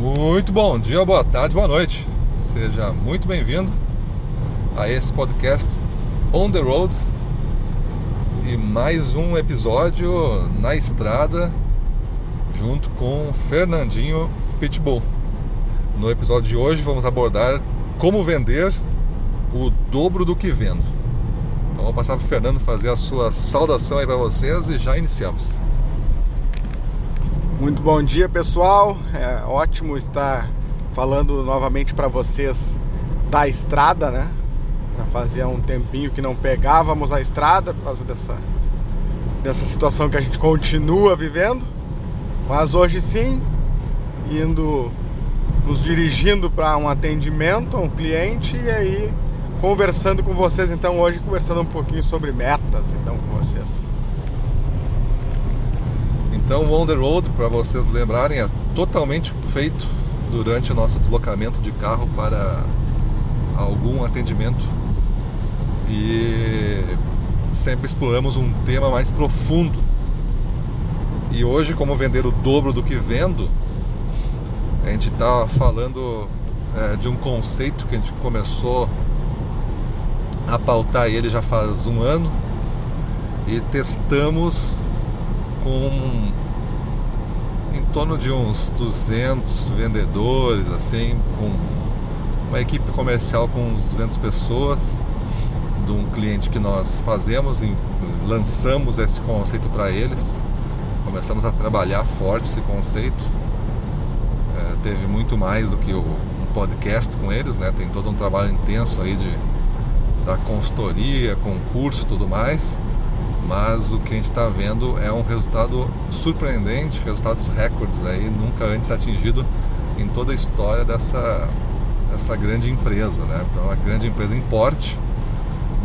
Muito bom dia, boa tarde, boa noite. Seja muito bem-vindo a esse podcast On the Road e mais um episódio na estrada junto com Fernandinho Pitbull. No episódio de hoje vamos abordar como vender o dobro do que vendo. Então vou passar para o Fernando fazer a sua saudação aí para vocês e já iniciamos. Muito bom dia, pessoal. É ótimo estar falando novamente para vocês da estrada, né? Já fazia um tempinho que não pegávamos a estrada por causa dessa, dessa situação que a gente continua vivendo. Mas hoje sim, indo nos dirigindo para um atendimento um cliente e aí conversando com vocês então hoje conversando um pouquinho sobre metas então com vocês. Então, On The Road, para vocês lembrarem, é totalmente feito durante o nosso deslocamento de carro para algum atendimento e sempre exploramos um tema mais profundo. E hoje, como vender o dobro do que vendo, a gente está falando é, de um conceito que a gente começou a pautar ele já faz um ano e testamos com em torno de uns 200 vendedores, assim, com uma equipe comercial com uns 200 pessoas, de um cliente que nós fazemos, lançamos esse conceito para eles, começamos a trabalhar forte esse conceito. É, teve muito mais do que o, um podcast com eles, né? Tem todo um trabalho intenso aí de da consultoria, concurso, tudo mais mas o que a gente está vendo é um resultado surpreendente, resultados recordes aí, nunca antes atingido em toda a história dessa, dessa grande empresa, né? Então, uma grande empresa em porte,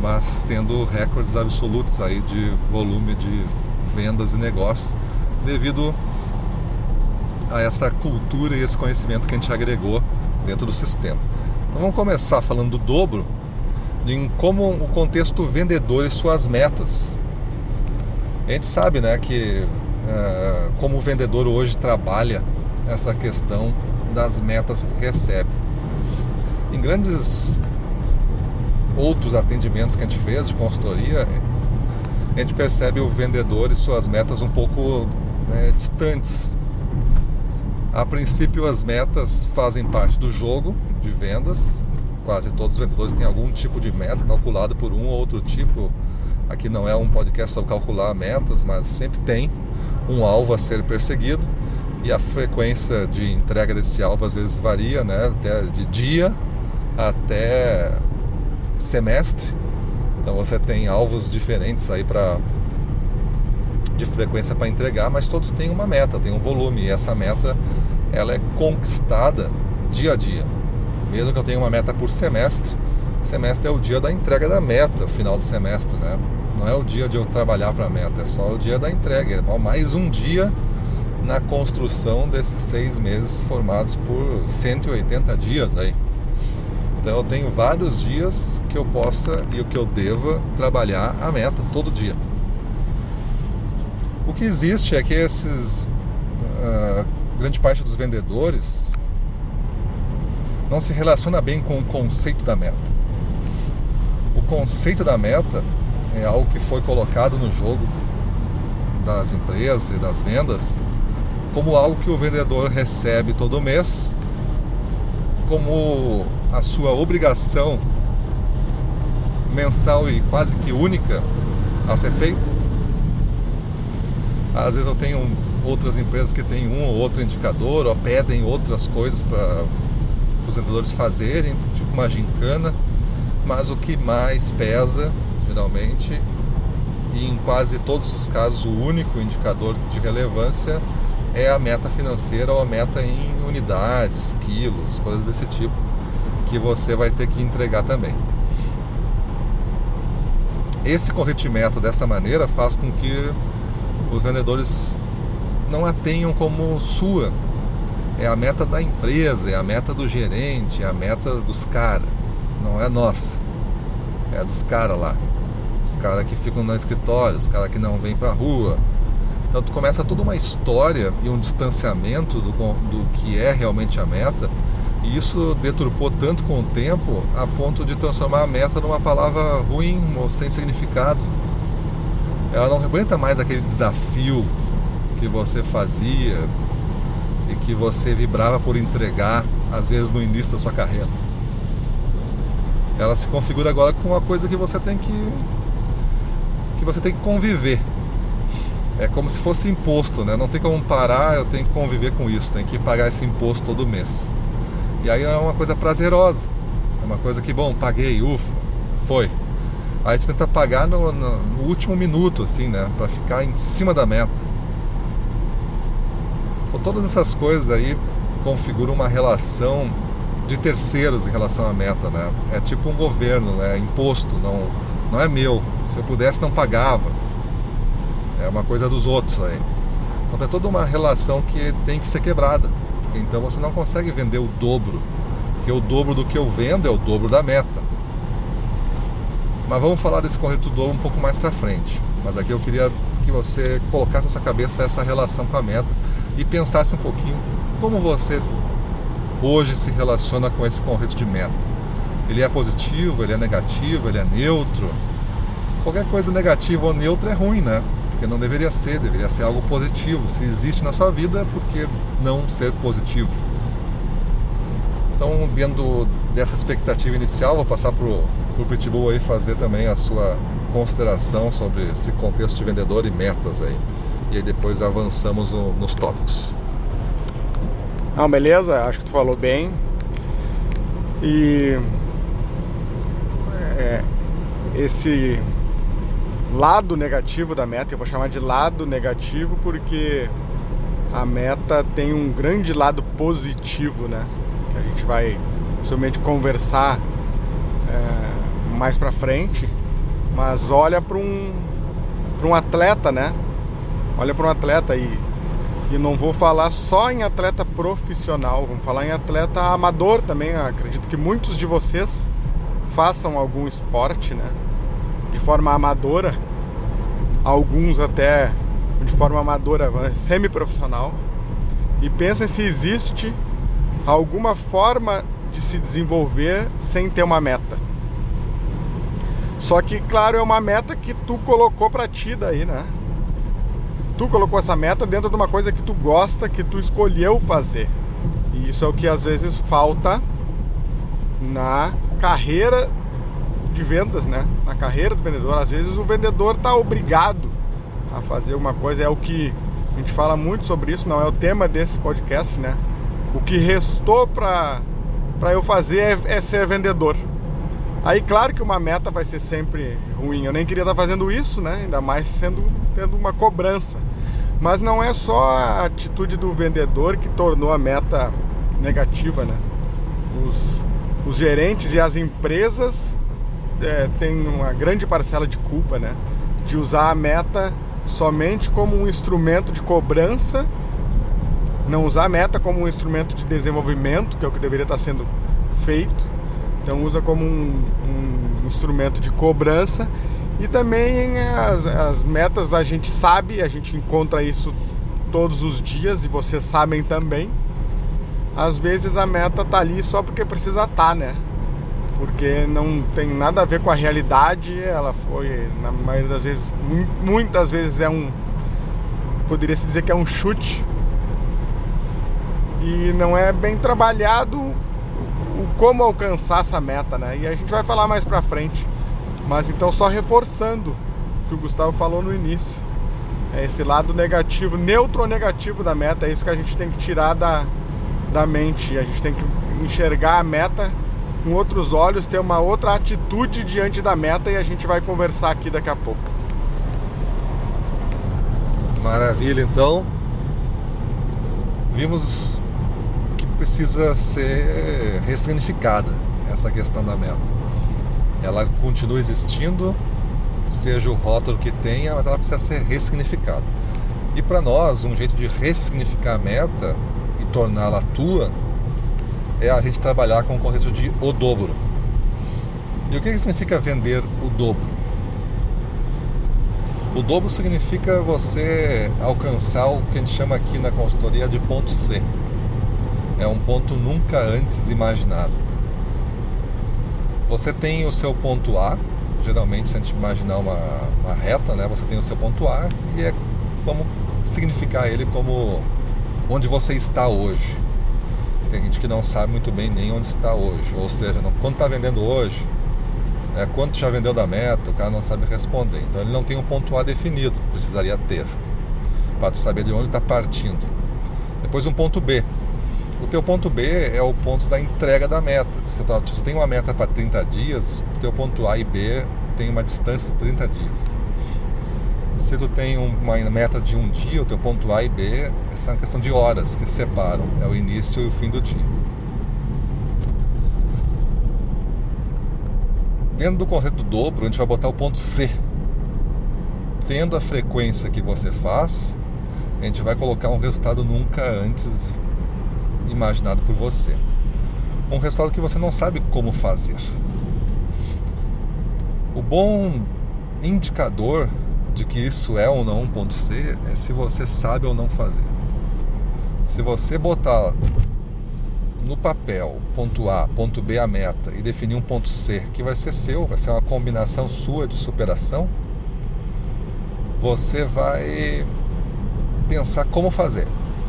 mas tendo recordes absolutos aí de volume de vendas e negócios, devido a essa cultura e esse conhecimento que a gente agregou dentro do sistema. Então vamos começar falando do dobro, em como o contexto vendedor e suas metas a gente sabe né, que é, como o vendedor hoje trabalha essa questão das metas que recebe. Em grandes outros atendimentos que a gente fez de consultoria, a gente percebe o vendedor e suas metas um pouco né, distantes. A princípio, as metas fazem parte do jogo de vendas. Quase todos os vendedores têm algum tipo de meta calculado por um ou outro tipo Aqui não é um podcast sobre calcular metas, mas sempre tem um alvo a ser perseguido e a frequência de entrega desse alvo às vezes varia, né? Até de dia até semestre. Então você tem alvos diferentes aí para de frequência para entregar, mas todos têm uma meta, tem um volume e essa meta ela é conquistada dia a dia. Mesmo que eu tenha uma meta por semestre, semestre é o dia da entrega da meta, final do semestre, né? Não é o dia de eu trabalhar para a meta, é só o dia da entrega. É mais um dia na construção desses seis meses formados por 180 dias aí. Então eu tenho vários dias que eu possa e o que eu deva trabalhar a meta todo dia. O que existe é que esses uh, grande parte dos vendedores não se relaciona bem com o conceito da meta. O conceito da meta é algo que foi colocado no jogo das empresas e das vendas como algo que o vendedor recebe todo mês, como a sua obrigação mensal e quase que única a ser feita. Às vezes eu tenho outras empresas que têm um ou outro indicador ou pedem outras coisas para os vendedores fazerem, tipo uma gincana, mas o que mais pesa geralmente, e em quase todos os casos o único indicador de relevância é a meta financeira ou a meta em unidades, quilos, coisas desse tipo, que você vai ter que entregar também. Esse conceito de meta dessa maneira faz com que os vendedores não a tenham como sua. É a meta da empresa, é a meta do gerente, é a meta dos caras, não é nossa, é dos caras lá os caras que ficam no escritório, os caras que não vêm pra rua. Então tu começa toda uma história e um distanciamento do, do que é realmente a meta, e isso deturpou tanto com o tempo a ponto de transformar a meta numa palavra ruim ou sem significado. Ela não representa mais aquele desafio que você fazia e que você vibrava por entregar, às vezes no início da sua carreira. Ela se configura agora com uma coisa que você tem que que você tem que conviver é como se fosse imposto, né? Não tem como parar, eu tenho que conviver com isso, tenho que pagar esse imposto todo mês. E aí é uma coisa prazerosa, é uma coisa que, bom, paguei, ufa, foi. Aí a gente tenta pagar no, no, no último minuto, assim, né? Para ficar em cima da meta. Então todas essas coisas aí configuram uma relação de terceiros em relação à meta, né? É tipo um governo, né? É imposto, não, não é meu. Se eu pudesse, não pagava é uma coisa dos outros aí. Então tem toda uma relação que tem que ser quebrada. Porque então você não consegue vender o dobro. Porque o dobro do que eu vendo é o dobro da meta. Mas vamos falar desse conceito dobro um pouco mais para frente. Mas aqui eu queria que você colocasse na sua cabeça essa relação com a meta e pensasse um pouquinho como você hoje se relaciona com esse conceito de meta. Ele é positivo, ele é negativo, ele é neutro. Qualquer coisa negativa ou neutra é ruim, né? porque não deveria ser, deveria ser algo positivo. Se existe na sua vida, por que não ser positivo? Então, dentro dessa expectativa inicial, vou passar para o Pitbull aí fazer também a sua consideração sobre esse contexto de vendedor e metas aí. E aí depois avançamos no, nos tópicos. Não, beleza, acho que tu falou bem. E esse lado negativo da meta, eu vou chamar de lado negativo porque a meta tem um grande lado positivo, né? Que a gente vai possivelmente conversar é, mais para frente, mas olha para um para um atleta, né? Olha para um atleta e e não vou falar só em atleta profissional, vamos falar em atleta amador também. acredito que muitos de vocês façam algum esporte, né? De forma amadora, alguns até de forma amadora, semi-profissional, e pensem se existe alguma forma de se desenvolver sem ter uma meta. Só que, claro, é uma meta que tu colocou para ti daí, né? Tu colocou essa meta dentro de uma coisa que tu gosta, que tu escolheu fazer. E isso é o que às vezes falta na carreira de vendas, né? Na carreira do vendedor, às vezes o vendedor está obrigado a fazer uma coisa, é o que a gente fala muito sobre isso, não é o tema desse podcast, né? O que restou para eu fazer é, é, ser vendedor. Aí, claro que uma meta vai ser sempre ruim. Eu nem queria estar tá fazendo isso, né? Ainda mais sendo tendo uma cobrança. Mas não é só a atitude do vendedor que tornou a meta negativa, né? Os, os gerentes e as empresas é, tem uma grande parcela de culpa, né? De usar a meta somente como um instrumento de cobrança, não usar a meta como um instrumento de desenvolvimento, que é o que deveria estar sendo feito. Então usa como um, um instrumento de cobrança e também as, as metas a gente sabe, a gente encontra isso todos os dias e vocês sabem também. Às vezes a meta tá ali só porque precisa estar, tá, né? Porque não tem nada a ver com a realidade. Ela foi, na maioria das vezes, muitas vezes é um. Poderia se dizer que é um chute. E não é bem trabalhado o como alcançar essa meta, né? E a gente vai falar mais pra frente. Mas então, só reforçando o que o Gustavo falou no início. É esse lado negativo, neutro negativo da meta, é isso que a gente tem que tirar da, da mente. A gente tem que enxergar a meta com outros olhos, ter uma outra atitude diante da meta e a gente vai conversar aqui daqui a pouco. Maravilha, então. Vimos que precisa ser ressignificada essa questão da meta. Ela continua existindo, seja o rótulo que tenha, mas ela precisa ser ressignificada. E para nós, um jeito de ressignificar a meta e torná-la tua é a gente trabalhar com o conceito de o dobro. E o que significa vender o dobro? O dobro significa você alcançar o que a gente chama aqui na consultoria de ponto C. É um ponto nunca antes imaginado. Você tem o seu ponto A, geralmente se a gente imaginar uma, uma reta, né, você tem o seu ponto A e é, vamos significar ele como onde você está hoje. Tem gente que não sabe muito bem nem onde está hoje, ou seja, não, quanto está vendendo hoje, né, quanto já vendeu da meta, o cara não sabe responder. Então ele não tem um ponto A definido, precisaria ter, para saber de onde está partindo. Depois um ponto B. O teu ponto B é o ponto da entrega da meta. Se tu, tu tem uma meta para 30 dias, o teu ponto A e B tem uma distância de 30 dias. Se tu tem uma meta de um dia, o teu ponto A e B, essa é uma questão de horas que separam, é o início e o fim do dia. Dentro do conceito do dobro, a gente vai botar o ponto C. Tendo a frequência que você faz, a gente vai colocar um resultado nunca antes imaginado por você. Um resultado que você não sabe como fazer. O bom indicador de que isso é ou não um ponto C é se você sabe ou não fazer. Se você botar no papel ponto A, ponto B a meta e definir um ponto C que vai ser seu, vai ser uma combinação sua de superação, você vai pensar como fazer.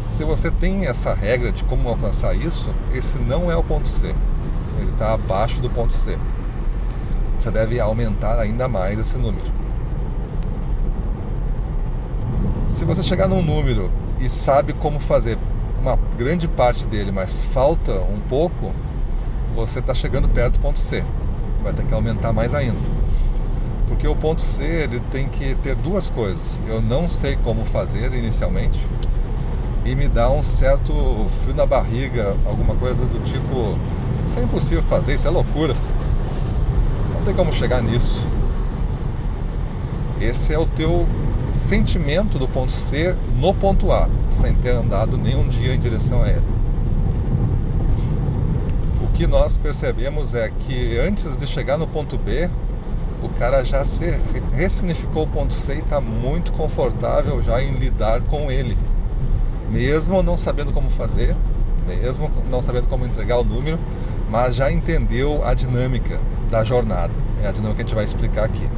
Se você tem essa regra de como alcançar isso, esse não é o ponto C. Ele está abaixo do ponto C. Você deve aumentar ainda mais esse número. Se você chegar num número e sabe como fazer uma grande parte dele, mas falta um pouco, você está chegando perto do ponto C. Vai ter que aumentar mais ainda. Porque o ponto C ele tem que ter duas coisas. Eu não sei como fazer inicialmente e me dá um certo frio na barriga, alguma coisa do tipo: Isso é impossível fazer, isso é loucura. Não tem como chegar nisso. Esse é o teu sentimento do ponto C no ponto A, sem ter andado nenhum dia em direção a ele. O que nós percebemos é que antes de chegar no ponto B, o cara já se ressignificou o ponto C e está muito confortável já em lidar com ele mesmo não sabendo como fazer, mesmo não sabendo como entregar o número, mas já entendeu a dinâmica da jornada. É a dinâmica que a gente vai explicar aqui.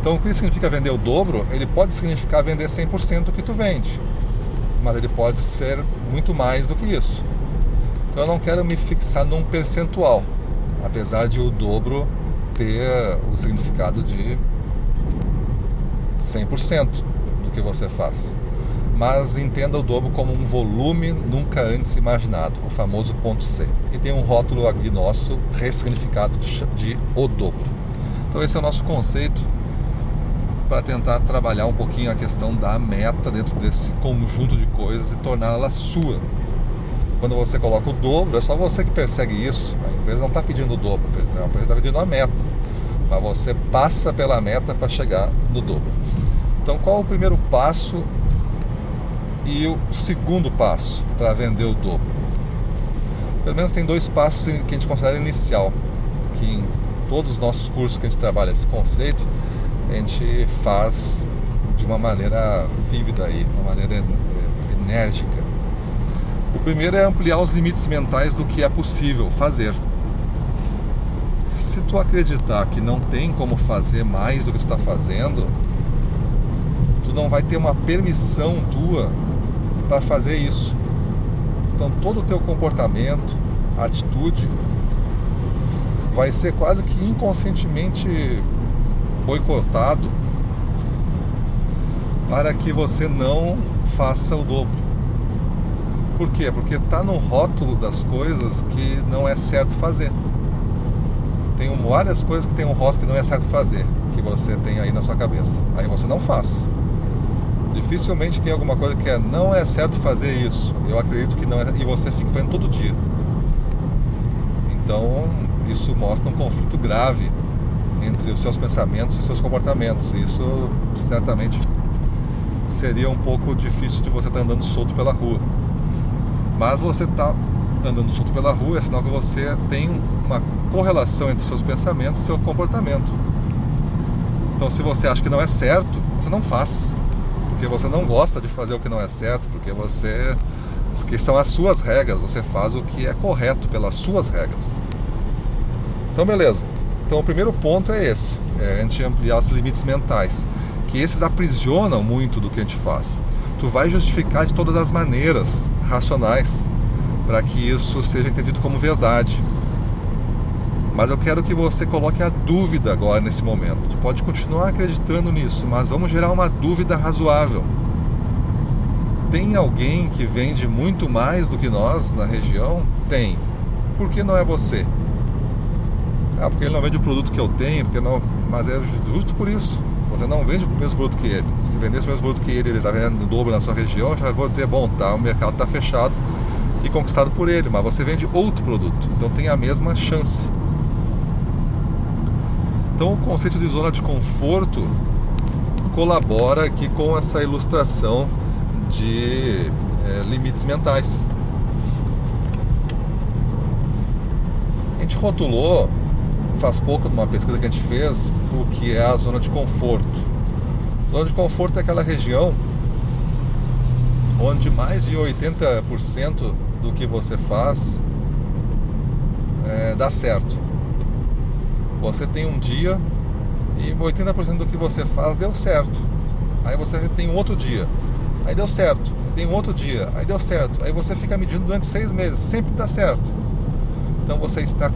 Então, o que significa vender o dobro? Ele pode significar vender 100% do que tu vende, mas ele pode ser muito mais do que isso. Então, eu não quero me fixar num percentual, apesar de o dobro ter o significado de 100% do que você faz mas entenda o dobro como um volume nunca antes imaginado, o famoso ponto C. E tem um rótulo aqui nosso ressignificado de, de o dobro. Então esse é o nosso conceito para tentar trabalhar um pouquinho a questão da meta dentro desse conjunto de coisas e torná-la sua. Quando você coloca o dobro, é só você que persegue isso. A empresa não está pedindo o dobro, a empresa está pedindo a meta. Mas você passa pela meta para chegar no dobro. Então, qual o primeiro passo e o segundo passo para vender o dobro. Pelo menos tem dois passos que a gente considera inicial, que em todos os nossos cursos que a gente trabalha esse conceito, a gente faz de uma maneira vívida aí, uma maneira é, enérgica. O primeiro é ampliar os limites mentais do que é possível fazer. Se tu acreditar que não tem como fazer mais do que tu está fazendo, tu não vai ter uma permissão tua para fazer isso. Então todo o teu comportamento, atitude vai ser quase que inconscientemente boicotado para que você não faça o dobro. Por quê? Porque está no rótulo das coisas que não é certo fazer. Tem várias coisas que tem um rótulo que não é certo fazer, que você tem aí na sua cabeça. Aí você não faz. Dificilmente tem alguma coisa que é não é certo fazer isso. Eu acredito que não é, e você fica fazendo todo dia. Então, isso mostra um conflito grave entre os seus pensamentos e seus comportamentos. Isso certamente seria um pouco difícil de você estar tá andando solto pela rua. Mas você está andando solto pela rua é sinal que você tem uma correlação entre os seus pensamentos e seu comportamento. Então, se você acha que não é certo, você não faz. Porque você não gosta de fazer o que não é certo, porque você. que são as suas regras, você faz o que é correto pelas suas regras. Então, beleza. Então, o primeiro ponto é esse: é a gente ampliar os limites mentais. Que esses aprisionam muito do que a gente faz. Tu vai justificar de todas as maneiras racionais para que isso seja entendido como verdade. Mas eu quero que você coloque a dúvida agora nesse momento. Tu pode continuar acreditando nisso, mas vamos gerar uma dúvida razoável. Tem alguém que vende muito mais do que nós na região? Tem. Por que não é você? Ah, porque ele não vende o produto que eu tenho, porque não. Mas é justo por isso. Você não vende o mesmo produto que ele. Se vendesse o mesmo produto que ele, ele está vendendo o dobro na sua região, já vou dizer, bom, tá, o mercado está fechado e conquistado por ele, mas você vende outro produto, então tem a mesma chance. Então o conceito de zona de conforto colabora aqui com essa ilustração de é, limites mentais. A gente rotulou faz pouco numa pesquisa que a gente fez o que é a zona de conforto. Zona de conforto é aquela região onde mais de 80% do que você faz é, dá certo. Você tem um dia e 80% do que você faz deu certo. Aí você tem um outro dia, aí deu certo. Tem um outro dia, aí deu certo. Aí você fica medindo durante seis meses, sempre dá certo. Então você está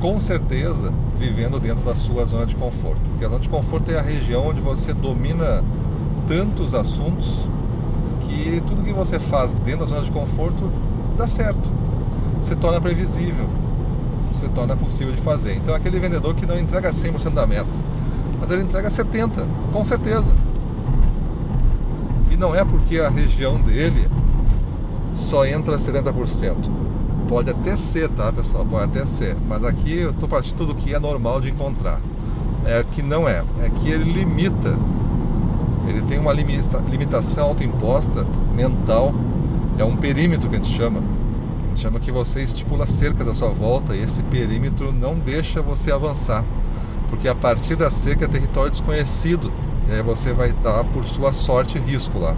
com certeza vivendo dentro da sua zona de conforto. Porque a zona de conforto é a região onde você domina tantos assuntos que tudo que você faz dentro da zona de conforto dá certo. Se torna previsível. Se torna possível de fazer. Então aquele vendedor que não entrega 100% da meta, mas ele entrega 70%, com certeza. E não é porque a região dele só entra 70%. Pode até ser, tá, pessoal? Pode até ser. Mas aqui eu estou partindo do que é normal de encontrar. É que não é. É que ele limita. Ele tem uma limita, limitação autoimposta mental é um perímetro que a gente chama. A gente chama que você estipula cercas à sua volta e esse perímetro não deixa você avançar, porque a partir da cerca é território desconhecido e aí você vai estar por sua sorte risco lá.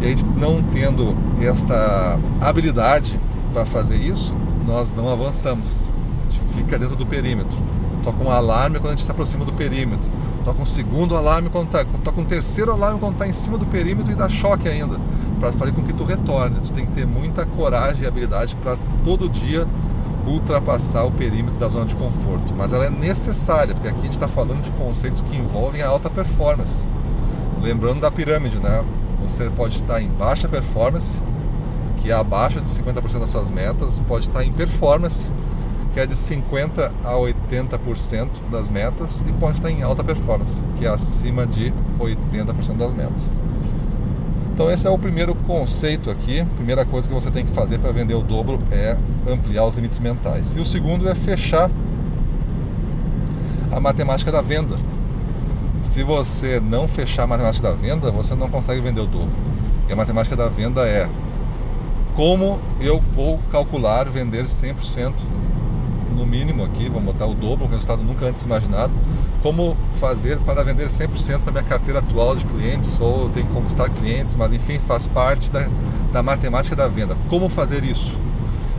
E a gente não tendo esta habilidade para fazer isso, nós não avançamos. A gente fica dentro do perímetro. Toca um alarme quando a gente se aproxima do perímetro. Toca um segundo alarme quando está. Toca um terceiro alarme quando está em cima do perímetro e dá choque ainda para fazer com que tu retorne. Tu tem que ter muita coragem e habilidade para todo dia ultrapassar o perímetro da zona de conforto. Mas ela é necessária, porque aqui a gente está falando de conceitos que envolvem a alta performance. Lembrando da pirâmide, né? Você pode estar em baixa performance, que é abaixo de 50% das suas metas, pode estar em performance, que é de 50% a 80% das metas, e pode estar em alta performance, que é acima de 80% das metas. Então esse é o primeiro conceito aqui. Primeira coisa que você tem que fazer para vender o dobro é ampliar os limites mentais. E o segundo é fechar a matemática da venda. Se você não fechar a matemática da venda, você não consegue vender o dobro. E a matemática da venda é como eu vou calcular vender 100% no mínimo aqui, vamos botar o dobro, um resultado nunca antes imaginado. Como fazer para vender 100% para minha carteira atual de clientes, ou tem que conquistar clientes, mas enfim, faz parte da, da matemática da venda. Como fazer isso?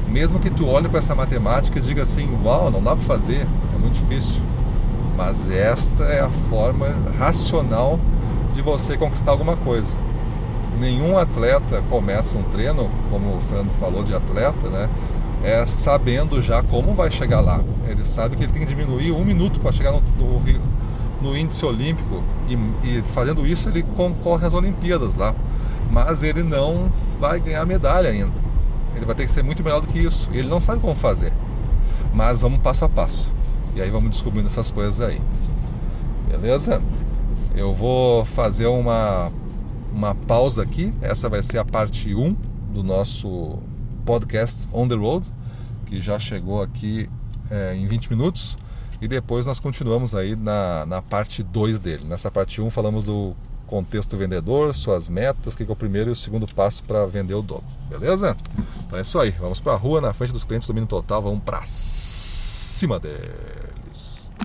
Mesmo que tu olhe para essa matemática e diga assim, uau, não dá para fazer, é muito difícil. Mas esta é a forma racional de você conquistar alguma coisa. Nenhum atleta começa um treino, como o Fernando falou de atleta, né? é, sabendo já como vai chegar lá. Ele sabe que ele tem que diminuir um minuto para chegar no, no, no, índice olímpico e, e, fazendo isso ele concorre às Olimpíadas lá. Mas ele não vai ganhar medalha ainda. Ele vai ter que ser muito melhor do que isso. Ele não sabe como fazer. Mas vamos passo a passo. E aí vamos descobrindo essas coisas aí. Beleza? Eu vou fazer uma, uma pausa aqui. Essa vai ser a parte 1 do nosso podcast On the Road, que já chegou aqui é, em 20 minutos. E depois nós continuamos aí na, na parte 2 dele. Nessa parte 1 um, falamos do contexto do vendedor, suas metas, o que é o primeiro e o segundo passo para vender o dobro. Beleza? Então é isso aí. Vamos para a rua, na frente dos clientes, domínio total. Vamos para cima dele.